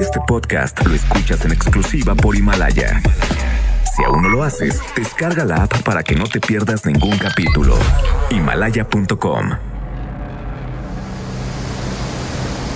Este podcast lo escuchas en exclusiva por Himalaya. Si aún no lo haces, descarga la app para que no te pierdas ningún capítulo. Himalaya.com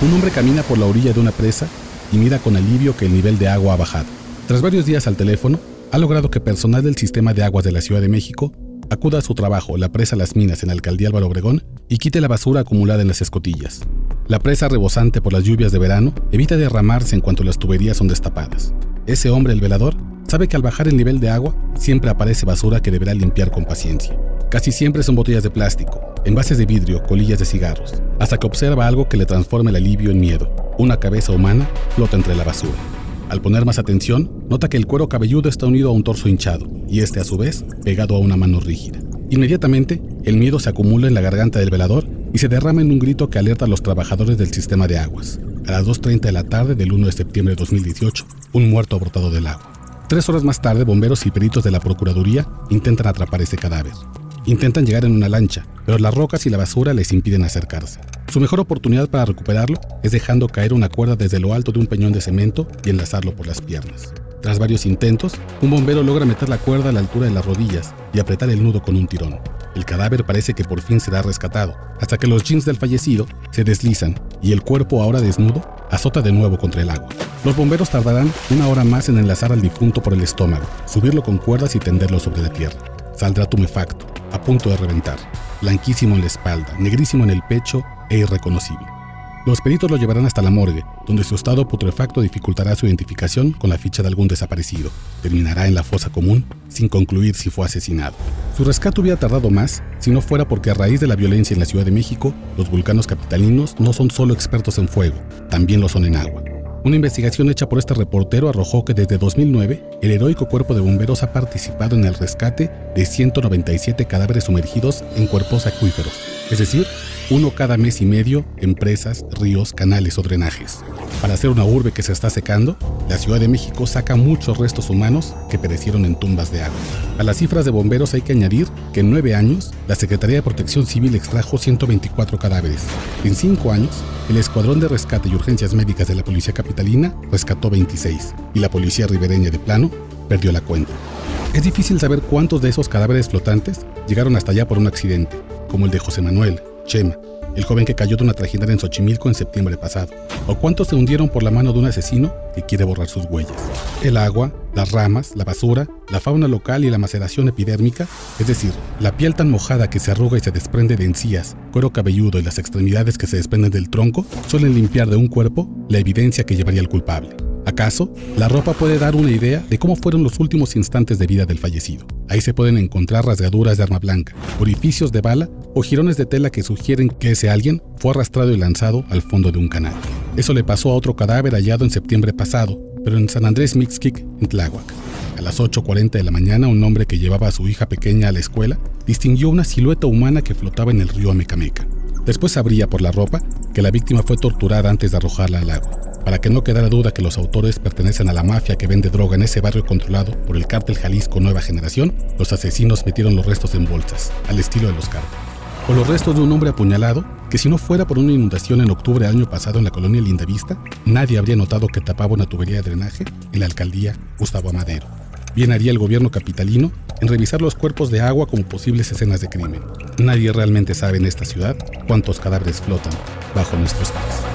Un hombre camina por la orilla de una presa y mira con alivio que el nivel de agua ha bajado. Tras varios días al teléfono, ha logrado que personal del sistema de aguas de la Ciudad de México acuda a su trabajo, la presa Las Minas en la alcaldía Álvaro Obregón, y quite la basura acumulada en las escotillas. La presa rebosante por las lluvias de verano evita derramarse en cuanto las tuberías son destapadas. Ese hombre, el velador, sabe que al bajar el nivel de agua siempre aparece basura que deberá limpiar con paciencia. Casi siempre son botellas de plástico, envases de vidrio, colillas de cigarros, hasta que observa algo que le transforma el alivio en miedo. Una cabeza humana flota entre la basura. Al poner más atención, nota que el cuero cabelludo está unido a un torso hinchado y este a su vez pegado a una mano rígida. Inmediatamente, el miedo se acumula en la garganta del velador y se derrama en un grito que alerta a los trabajadores del sistema de aguas. A las 2.30 de la tarde del 1 de septiembre de 2018, un muerto ha brotado del agua. Tres horas más tarde, bomberos y peritos de la Procuraduría intentan atrapar ese cadáver. Intentan llegar en una lancha, pero las rocas y la basura les impiden acercarse. Su mejor oportunidad para recuperarlo es dejando caer una cuerda desde lo alto de un peñón de cemento y enlazarlo por las piernas. Tras varios intentos, un bombero logra meter la cuerda a la altura de las rodillas y apretar el nudo con un tirón. El cadáver parece que por fin será rescatado, hasta que los jeans del fallecido se deslizan y el cuerpo ahora desnudo azota de nuevo contra el agua. Los bomberos tardarán una hora más en enlazar al difunto por el estómago, subirlo con cuerdas y tenderlo sobre la tierra. Saldrá tumefacto, a punto de reventar, blanquísimo en la espalda, negrísimo en el pecho e irreconocible. Los peritos lo llevarán hasta la morgue, donde su estado putrefacto dificultará su identificación con la ficha de algún desaparecido. Terminará en la fosa común sin concluir si fue asesinado. Su rescate hubiera tardado más si no fuera porque a raíz de la violencia en la Ciudad de México, los vulcanos capitalinos no son solo expertos en fuego, también lo son en agua. Una investigación hecha por este reportero arrojó que desde 2009 el heroico cuerpo de bomberos ha participado en el rescate de 197 cadáveres sumergidos en cuerpos acuíferos, es decir, uno cada mes y medio en presas, ríos, canales o drenajes. Para hacer una urbe que se está secando, la Ciudad de México saca muchos restos humanos que perecieron en tumbas de agua. A las cifras de bomberos hay que añadir que en nueve años, la Secretaría de Protección Civil extrajo 124 cadáveres. En cinco años, el Escuadrón de Rescate y Urgencias Médicas de la Policía Capitalina rescató 26 y la Policía Ribereña de Plano perdió la cuenta. Es difícil saber cuántos de esos cadáveres flotantes llegaron hasta allá por un accidente, como el de José Manuel, Chema, el joven que cayó de una trajinera en Xochimilco en septiembre pasado, o cuántos se hundieron por la mano de un asesino que quiere borrar sus huellas. El agua, las ramas, la basura, la fauna local y la maceración epidérmica, es decir, la piel tan mojada que se arruga y se desprende de encías, cuero cabelludo y las extremidades que se desprenden del tronco, suelen limpiar de un cuerpo la evidencia que llevaría al culpable. ¿Acaso la ropa puede dar una idea de cómo fueron los últimos instantes de vida del fallecido? Ahí se pueden encontrar rasgaduras de arma blanca, orificios de bala o jirones de tela que sugieren que ese alguien fue arrastrado y lanzado al fondo de un canal. Eso le pasó a otro cadáver hallado en septiembre pasado, pero en San Andrés Mixquic, en Tláhuac. A las 8.40 de la mañana, un hombre que llevaba a su hija pequeña a la escuela distinguió una silueta humana que flotaba en el río Amecameca. Después sabría por la ropa que la víctima fue torturada antes de arrojarla al agua. Para que no quedara duda que los autores pertenecen a la mafia que vende droga en ese barrio controlado por el cártel Jalisco Nueva Generación, los asesinos metieron los restos en bolsas, al estilo de los cárteles. O los restos de un hombre apuñalado que si no fuera por una inundación en octubre del año pasado en la colonia Lindavista, nadie habría notado que tapaba una tubería de drenaje en la alcaldía Gustavo Amadero. Bien haría el gobierno capitalino en revisar los cuerpos de agua como posibles escenas de crimen. Nadie realmente sabe en esta ciudad cuántos cadáveres flotan bajo nuestros pies.